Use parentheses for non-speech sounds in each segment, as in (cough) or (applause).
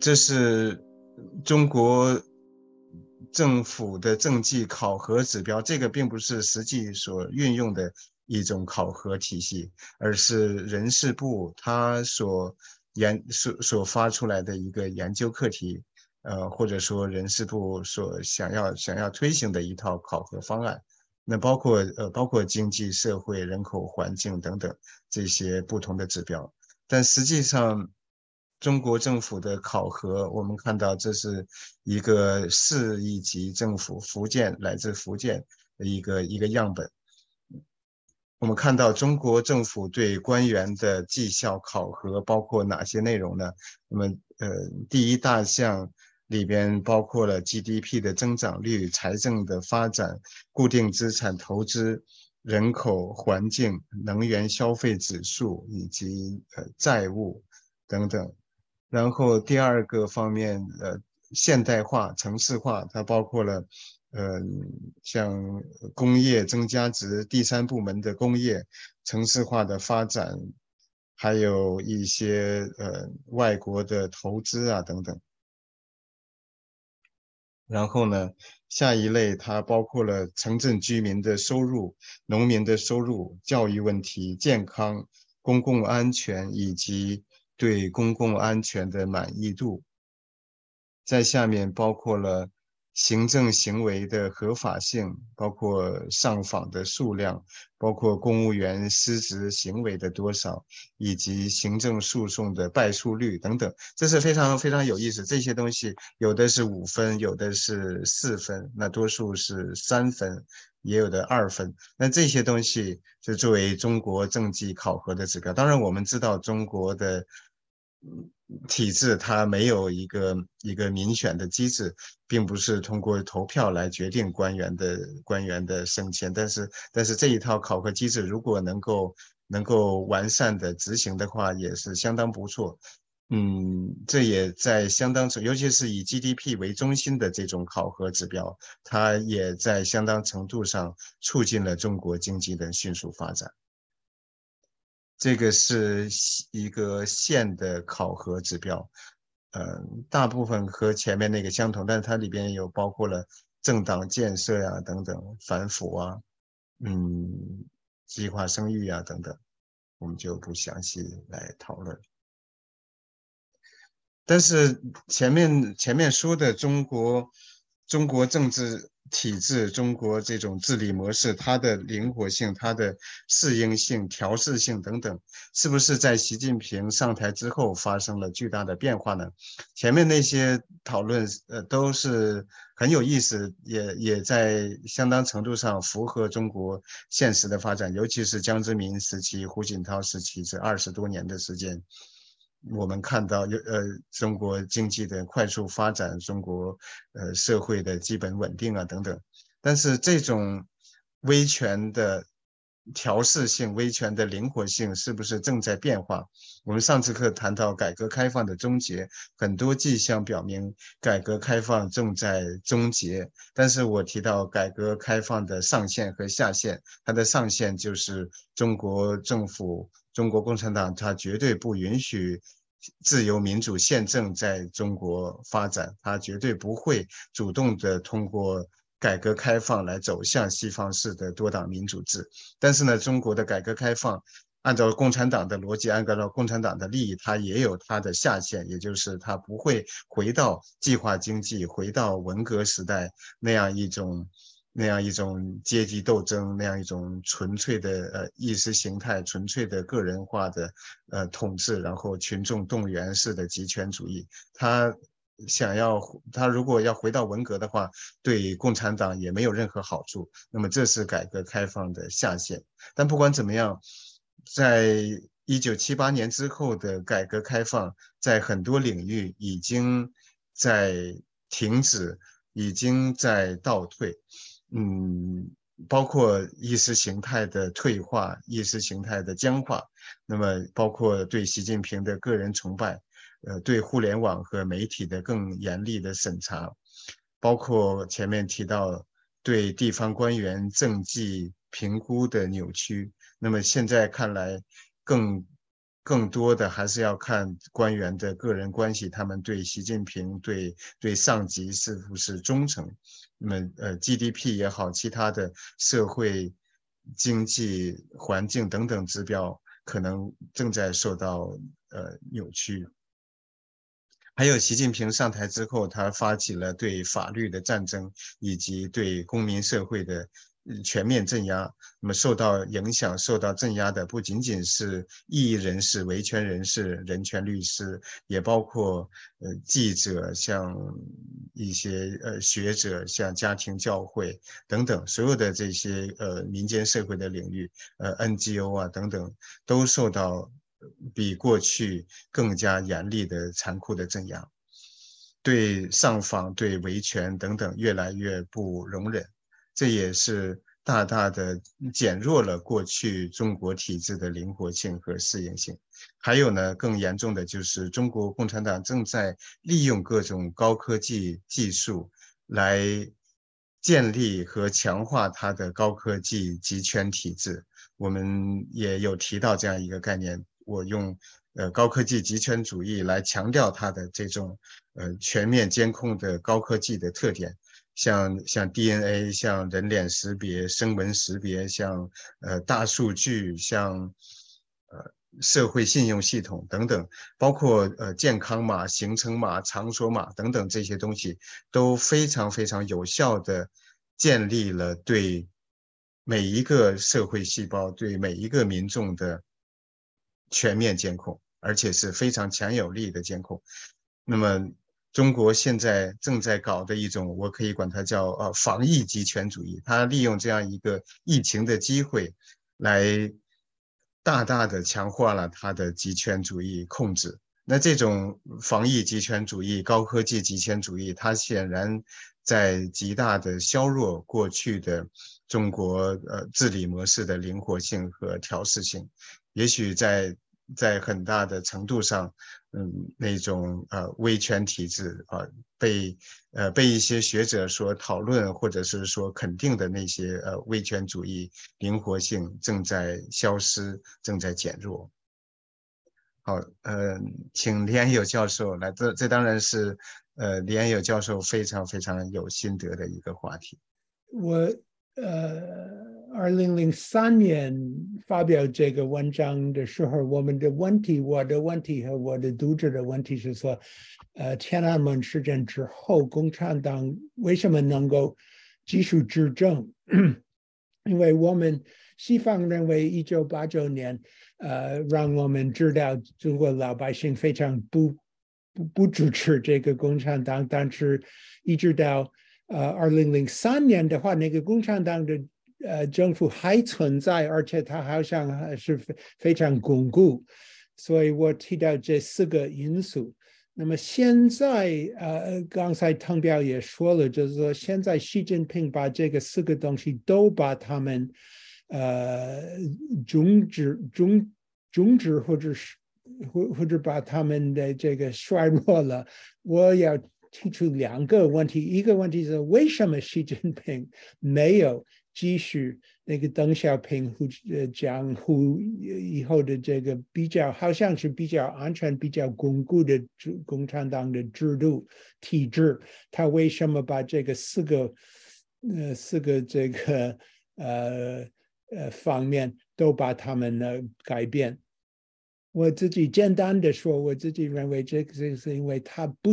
这是中国政府的政绩考核指标，这个并不是实际所运用的一种考核体系，而是人事部他所研所所发出来的一个研究课题，呃，或者说人事部所想要想要推行的一套考核方案。那包括呃，包括经济社会、人口环境等等这些不同的指标，但实际上，中国政府的考核，我们看到这是一个市一级政府，福建来自福建的一个一个样本。我们看到中国政府对官员的绩效考核包括哪些内容呢？那么呃，第一大项。里边包括了 GDP 的增长率、财政的发展、固定资产投资、人口环境、能源消费指数以及呃债务等等。然后第二个方面，呃，现代化、城市化，它包括了呃像工业增加值、第三部门的工业城市化的发展，还有一些呃外国的投资啊等等。然后呢，下一类它包括了城镇居民的收入、农民的收入、教育问题、健康、公共安全以及对公共安全的满意度。在下面包括了。行政行为的合法性，包括上访的数量，包括公务员失职行为的多少，以及行政诉讼的败诉率等等，这是非常非常有意思。这些东西有的是五分，有的是四分，那多数是三分，也有的二分。那这些东西就作为中国政绩考核的指标。当然，我们知道中国的。体制它没有一个一个民选的机制，并不是通过投票来决定官员的官员的升迁。但是，但是这一套考核机制如果能够能够完善的执行的话，也是相当不错。嗯，这也在相当程，尤其是以 GDP 为中心的这种考核指标，它也在相当程度上促进了中国经济的迅速发展。这个是一个县的考核指标，嗯，大部分和前面那个相同，但是它里边有包括了政党建设呀等等，反腐啊，嗯，计划生育呀等等，我们就不详细来讨论。但是前面前面说的中国中国政治。体制，中国这种治理模式，它的灵活性、它的适应性、调试性等等，是不是在习近平上台之后发生了巨大的变化呢？前面那些讨论，呃，都是很有意思，也也在相当程度上符合中国现实的发展，尤其是江泽民时期、胡锦涛时期这二十多年的时间。我们看到，有呃，中国经济的快速发展，中国呃社会的基本稳定啊等等。但是这种威权的调试性、威权的灵活性，是不是正在变化？我们上次课谈到改革开放的终结，很多迹象表明改革开放正在终结。但是我提到改革开放的上限和下限，它的上限就是中国政府。中国共产党，它绝对不允许自由民主宪政在中国发展，它绝对不会主动的通过改革开放来走向西方式的多党民主制。但是呢，中国的改革开放，按照共产党的逻辑，按照共产党的利益，它也有它的下限，也就是它不会回到计划经济，回到文革时代那样一种。那样一种阶级斗争，那样一种纯粹的呃意识形态、纯粹的个人化的呃统治，然后群众动员式的集权主义，它想要他如果要回到文革的话，对共产党也没有任何好处。那么这是改革开放的下限。但不管怎么样，在一九七八年之后的改革开放，在很多领域已经在停止，已经在倒退。嗯，包括意识形态的退化、意识形态的僵化，那么包括对习近平的个人崇拜，呃，对互联网和媒体的更严厉的审查，包括前面提到对地方官员政绩评估的扭曲，那么现在看来更更多的还是要看官员的个人关系，他们对习近平、对对上级是不是忠诚。那么，呃，GDP 也好，其他的社会、经济环境等等指标，可能正在受到呃扭曲。还有，习近平上台之后，他发起了对法律的战争，以及对公民社会的。全面镇压，那么受到影响、受到镇压的不仅仅是异议人士、维权人士、人权律师，也包括呃记者，像一些呃学者，像家庭教会等等，所有的这些呃民间社会的领域，呃 NGO 啊等等，都受到比过去更加严厉的残酷的镇压，对上访、对维权等等越来越不容忍。这也是大大的减弱了过去中国体制的灵活性和适应性。还有呢，更严重的就是中国共产党正在利用各种高科技技术来建立和强化它的高科技集权体制。我们也有提到这样一个概念，我用呃高科技集权主义来强调它的这种呃全面监控的高科技的特点。像像 DNA，像人脸识别、声纹识别，像呃大数据，像呃社会信用系统等等，包括呃健康码、行程码、场所码等等这些东西，都非常非常有效的建立了对每一个社会细胞、对每一个民众的全面监控，而且是非常强有力的监控。那么。中国现在正在搞的一种，我可以管它叫呃防疫集权主义。它利用这样一个疫情的机会，来大大的强化了它的集权主义控制。那这种防疫集权主义、高科技集权主义，它显然在极大的削弱过去的中国呃治理模式的灵活性和调试性。也许在在很大的程度上。嗯，那种呃威权体制啊，被呃被一些学者所讨论或者是说肯定的那些呃威权主义灵活性正在消失，正在减弱。好，呃，请李安友教授来，这这当然是呃李安友教授非常非常有心得的一个话题。我呃。二零零三年发表这个文章的时候，我们的问题，我的问题和我的读者的问题是说，呃，天安门事件之后，共产党为什么能够继续执政？(coughs) 因为我们西方认为一九八九年，呃，让我们知道中国老百姓非常不不不支持这个共产党，但是一直到呃二零零三年的话，那个共产党的。呃，政府还存在，而且它好像还是非非常巩固，所以我提到这四个因素。那么现在，呃，刚才汤彪也说了，就是说现在习近平把这个四个东西都把他们，呃，终止、终终止，或者是或或者把他们的这个衰弱了。我要提出两个问题，一个问题是为什么习近平没有？继续那个邓小平胡呃讲胡以后的这个比较好像是比较安全、比较巩固的共产党的制度体制，他为什么把这个四个呃四个这个呃呃方面都把他们呢改变？我自己简单的说，我自己认为这个是因为他不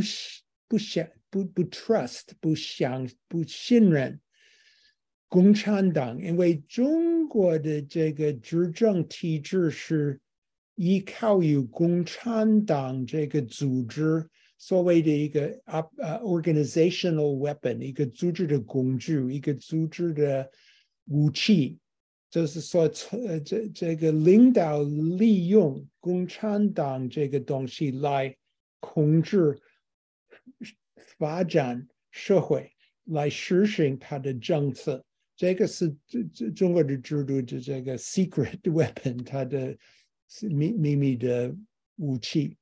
不想不不 trust 不想不信任。共产党，因为中国的这个执政体制是依靠于共产党这个组织所谓的一个啊呃 organizational weapon，一个组织的工具，一个组织的武器，就是说，呃，这这个领导利用共产党这个东西来控制发展社会，来实行他的政策。这个是中中中国的制度的这个 secret (laughs) weapon，它的秘秘密的武器，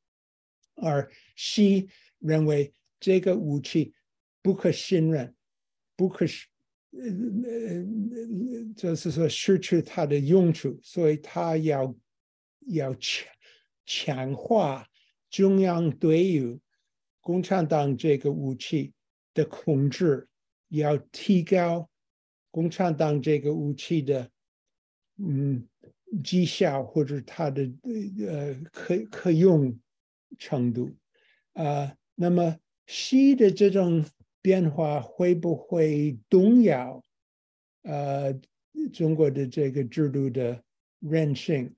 而西认为这个武器不可信任，不可呃呃，就是说失去它的用处，所以他要要强强化中央对于共产党这个武器的控制，要提高共产党这个武器的嗯绩效或者它的呃可可用程度啊。那么西的这种变化会不会动摇呃中国的这个制度的韧性？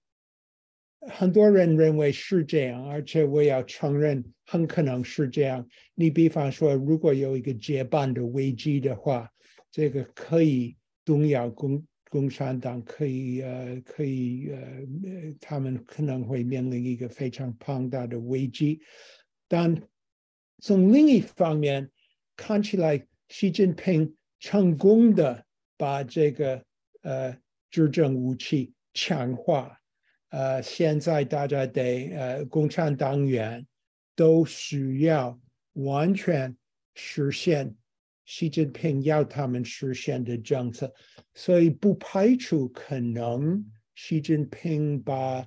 很多人认为是这样，而且我要承认，很可能是这样。你比方说，如果有一个接班的危机的话，这个可以动摇共共产党，可以呃，可以呃，他们可能会面临一个非常庞大的危机。但从另一方面看起来，习近平成功的把这个呃执政武器强化。呃，现在大家得呃，共产党员都需要完全实现习近平要他们实现的政策，所以不排除可能习近平把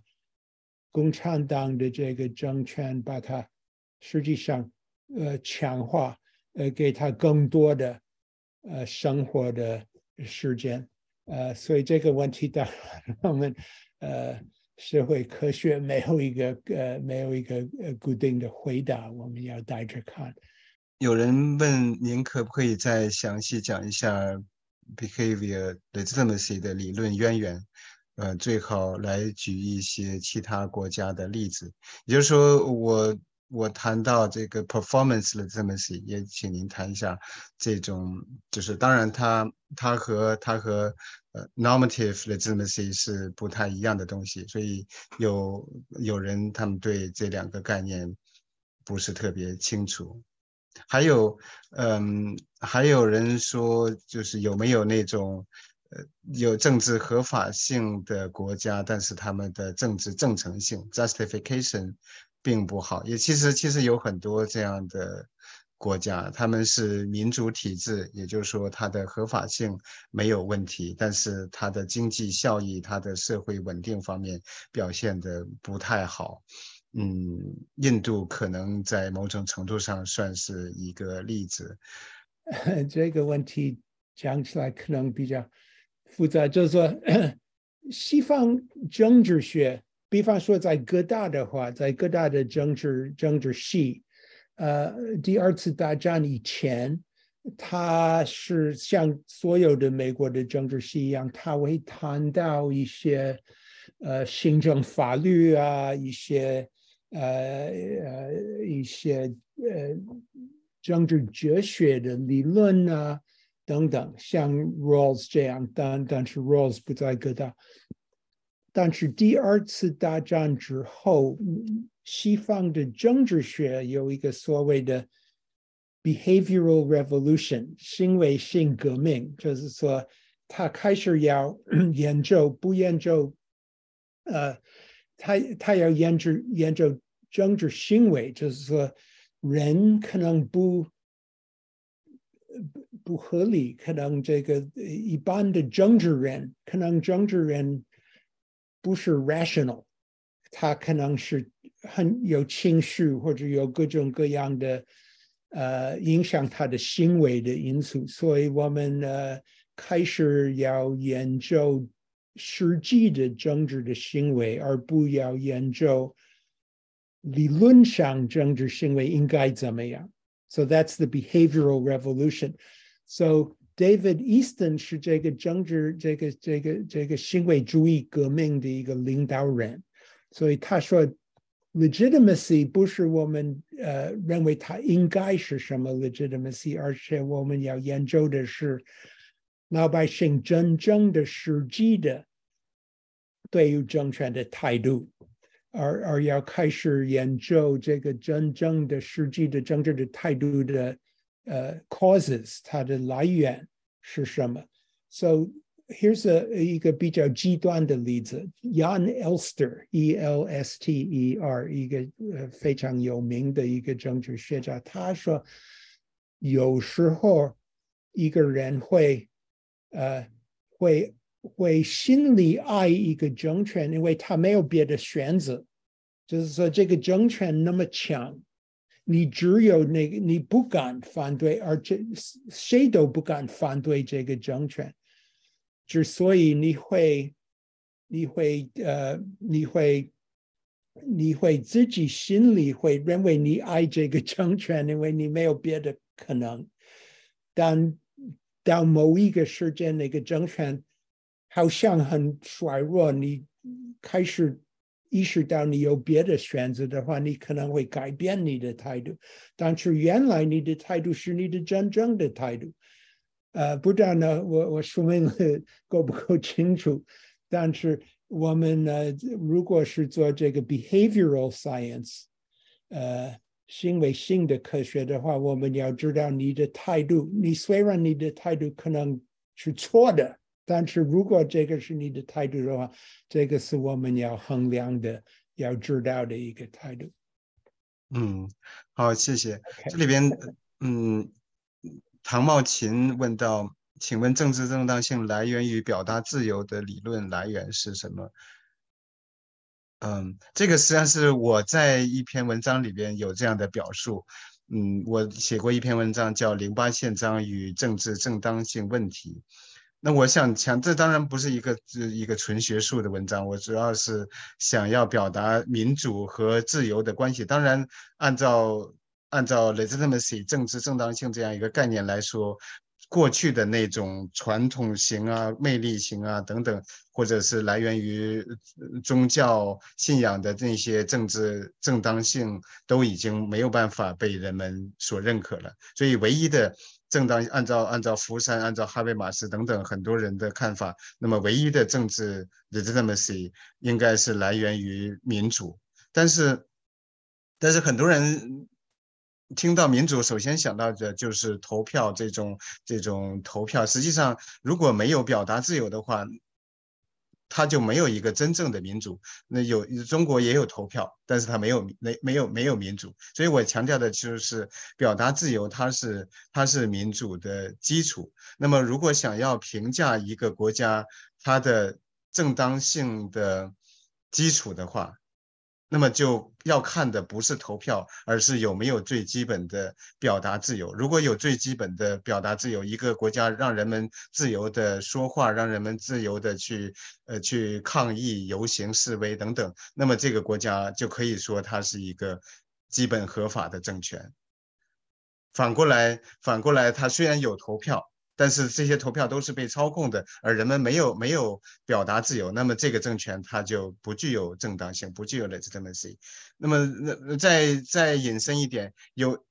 共产党的这个政权把它实际上呃强化，呃给他更多的呃生活的时间，呃，所以这个问题当然我们呃。社会科学没有一个呃没有一个呃固定的回答，我们要带着看。有人问您可不可以再详细讲一下 behavior legitimacy 的理论渊源？呃，最好来举一些其他国家的例子。也就是说，我我谈到这个 performance legitimacy，也请您谈一下这种，就是当然它它和它和。呃，normative legitimacy 是不太一样的东西，所以有有人他们对这两个概念不是特别清楚。还有，嗯，还有人说，就是有没有那种呃有政治合法性的国家，但是他们的政治正诚性 justification 并不好。也其实其实有很多这样的。国家他们是民主体制，也就是说它的合法性没有问题，但是它的经济效益、它的社会稳定方面表现的不太好。嗯，印度可能在某种程度上算是一个例子。(laughs) 这个问题讲起来可能比较复杂，就是说西方政治学，比方说在各大的话，在各大的政治政治系。呃，第二次大战以前，他是像所有的美国的政治系一样，他会谈到一些呃行政法律啊，一些呃一些呃政治哲学的理论啊等等，像 Rawls 这样，但但是 Rawls 不在各大。但是第二次大战之后。西方的政治学有一个所谓的 behavioral revolution 行为性革命，就是说他开始要 (clears throat) 研究，不研究，呃，他他要研究研究政治行为，就是说人可能不不合理，可能这个一般的政治人，可能政治人不是 rational，他可能是。很有情绪，或者有各种各样的呃影响他的行为的因素，所以我们呃开始要研究实际的政治的行为，而不要研究理论上政治行为应该怎么样。So that's the behavioral revolution. So David Easton 是这个政治这个这个这个行为主义革命的一个领导人，所以他说。legitimacy 不是我们呃认为它应该是什么 legitimacy，而且我们要研究的是老百姓真正的实际的对于政权的态度，而而要开始研究这个真正的实际的政治的态度的呃 causes，它的来源是什么？So Here's a 一个比较极端的例子，Jan Elster，E L S T E R，一个非常有名的一个政治学家，他说，有时候一个人会呃会会心里爱一个政权，因为他没有别的选择，就是说这个政权那么强，你只有那个你不敢反对，而且谁都不敢反对这个政权，之所以你会，你会呃，你会，你会自己心里会认为你爱这个政权，因为你没有别的可能。但到某一个时间，那个政权好像很衰弱，你开始。意识到你有别的选择的话，你可能会改变你的态度。但是原来你的态度是你的真正的态度。呃，不知道呢，我我说明够不够清楚？但是我们呢，如果是做这个 behavioral science，呃，行为性的科学的话，我们要知道你的态度。你虽然你的态度可能是错的。但是如果这个是你的态度的话，这个是我们要衡量的、要知道的一个态度。嗯，好，谢谢。这里边，嗯，唐茂琴问到，请问政治正当性来源于表达自由的理论来源是什么？嗯，这个实际上是我在一篇文章里边有这样的表述。嗯，我写过一篇文章叫《零八宪章与政治正当性问题》。那我想强，这当然不是一个一个纯学术的文章，我主要是想要表达民主和自由的关系。当然，按照按照 legitimacy 政治正当性这样一个概念来说，过去的那种传统型啊、魅力型啊等等，或者是来源于宗教信仰的那些政治正当性，都已经没有办法被人们所认可了。所以，唯一的。正当按照按照福山、按照哈贝马斯等等很多人的看法，那么唯一的政治 legitimacy 应该是来源于民主。但是，但是很多人听到民主，首先想到的就是投票这种这种投票。实际上，如果没有表达自由的话，他就没有一个真正的民主。那有中国也有投票，但是他没有没没有没有民主。所以我强调的就是表达自由，它是它是民主的基础。那么如果想要评价一个国家它的正当性的基础的话，那么就要看的不是投票，而是有没有最基本的表达自由。如果有最基本的表达自由，一个国家让人们自由的说话，让人们自由的去呃去抗议、游行、示威等等，那么这个国家就可以说它是一个基本合法的政权。反过来，反过来，它虽然有投票。但是这些投票都是被操控的，而人们没有没有表达自由，那么这个政权它就不具有正当性，不具有 legitimacy。那么，那再再引申一点，有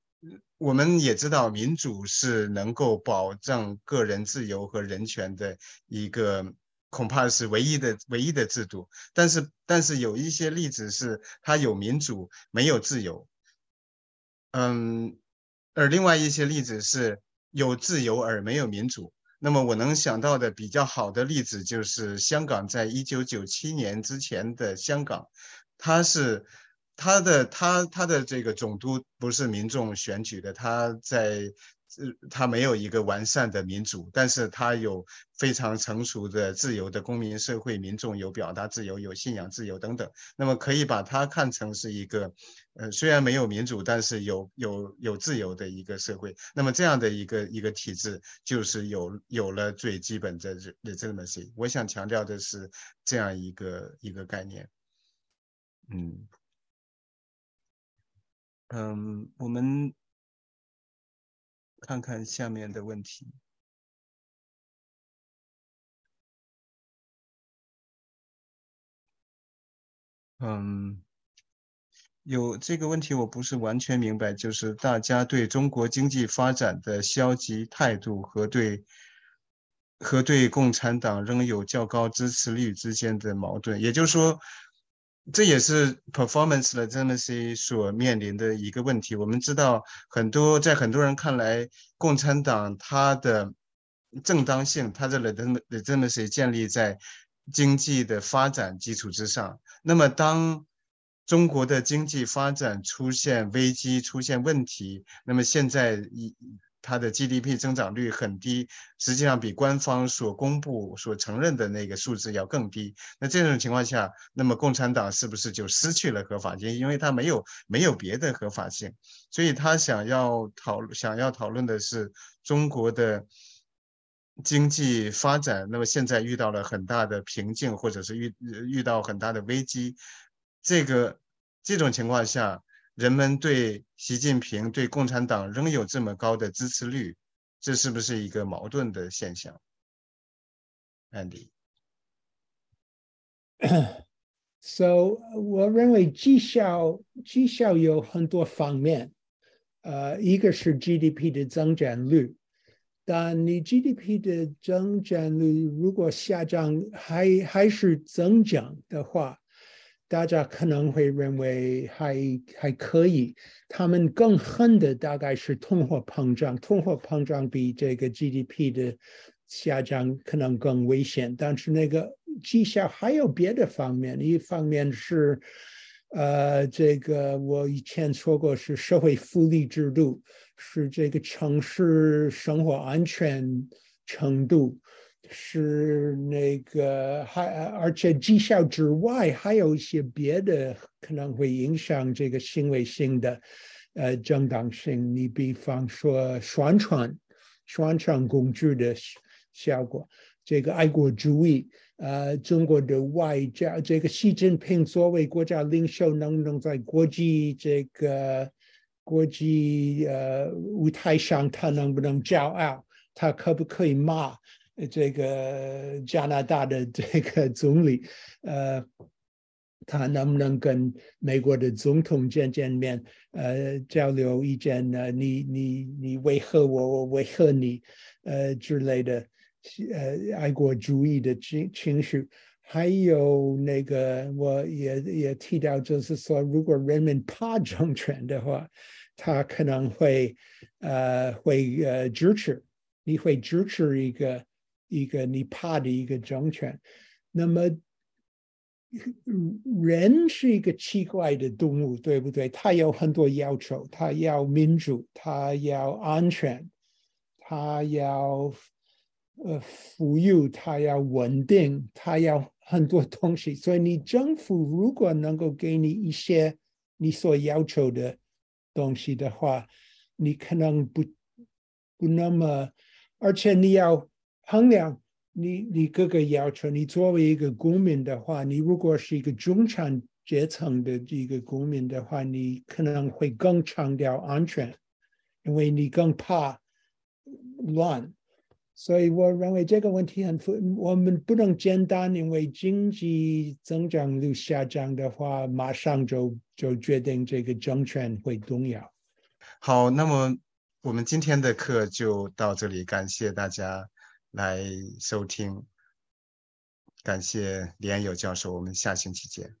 我们也知道，民主是能够保障个人自由和人权的一个，恐怕是唯一的唯一的制度。但是，但是有一些例子是它有民主没有自由，嗯，而另外一些例子是。有自由而没有民主，那么我能想到的比较好的例子就是香港，在一九九七年之前的香港，它是它的它它的这个总督不是民众选举的，它在。它没有一个完善的民主，但是它有非常成熟的自由的公民社会，民众有表达自由、有信仰自由等等。那么可以把它看成是一个，呃，虽然没有民主，但是有有有自由的一个社会。那么这样的一个一个体制，就是有有了最基本的的这么些。我想强调的是这样一个一个概念。嗯嗯，我们。看看下面的问题。嗯，有这个问题我不是完全明白，就是大家对中国经济发展的消极态度和对和对共产党仍有较高支持率之间的矛盾，也就是说。这也是 performance 的这么些所面临的一个问题。我们知道，很多在很多人看来，共产党它的正当性，它的这么这么些建立在经济的发展基础之上。那么，当中国的经济发展出现危机、出现问题，那么现在一它的 GDP 增长率很低，实际上比官方所公布、所承认的那个数字要更低。那这种情况下，那么共产党是不是就失去了合法性？因为它没有没有别的合法性，所以他想要讨想要讨论的是中国的经济发展。那么现在遇到了很大的瓶颈，或者是遇遇到很大的危机。这个这种情况下。人们对习近平、对共产党仍有这么高的支持率，这是不是一个矛盾的现象？Andy，So，(coughs) 我认为绩效绩效有很多方面，呃，一个是 GDP 的增长率，但你 GDP 的增长率如果下降还还是增长的话。大家可能会认为还还可以，他们更恨的大概是通货膨胀，通货膨胀比这个 GDP 的下降可能更危险。但是那个绩效还有别的方面，一方面是，呃，这个我以前说过是社会福利制度，是这个城市生活安全程度。是那个还而且绩效之外，还有一些别的可能会影响这个行为性的呃正当性。你比方说宣传宣传工具的效果，这个爱国主义，呃，中国的外交，这个习近平作为国家领袖，能不能在国际这个国际呃舞台上，他能不能骄傲？他可不可以骂？这个加拿大的这个总理，呃，他能不能跟美国的总统见见面，呃，交流意见呢？你你你为何我，我为何你，呃之类的，呃，爱国主义的情情绪，还有那个我也也提到，就是说，如果人民怕政权的话，他可能会呃会呃支持，你会支持一个。一个你怕的一个政权，那么人是一个奇怪的动物，对不对？他有很多要求，他要民主，他要安全，他要呃富裕，他要稳定，他要很多东西。所以你政府如果能够给你一些你所要求的东西的话，你可能不不那么，而且你要。衡量你你各个要求，你作为一个公民的话，你如果是一个中产阶层的一个公民的话，你可能会更强调安全，因为你更怕乱。所以我认为这个问题很复，我们不能简单因为经济增长率下降的话，马上就就决定这个政权会动摇。好，那么我们今天的课就到这里，感谢大家。来收听，感谢李安友教授，我们下星期见。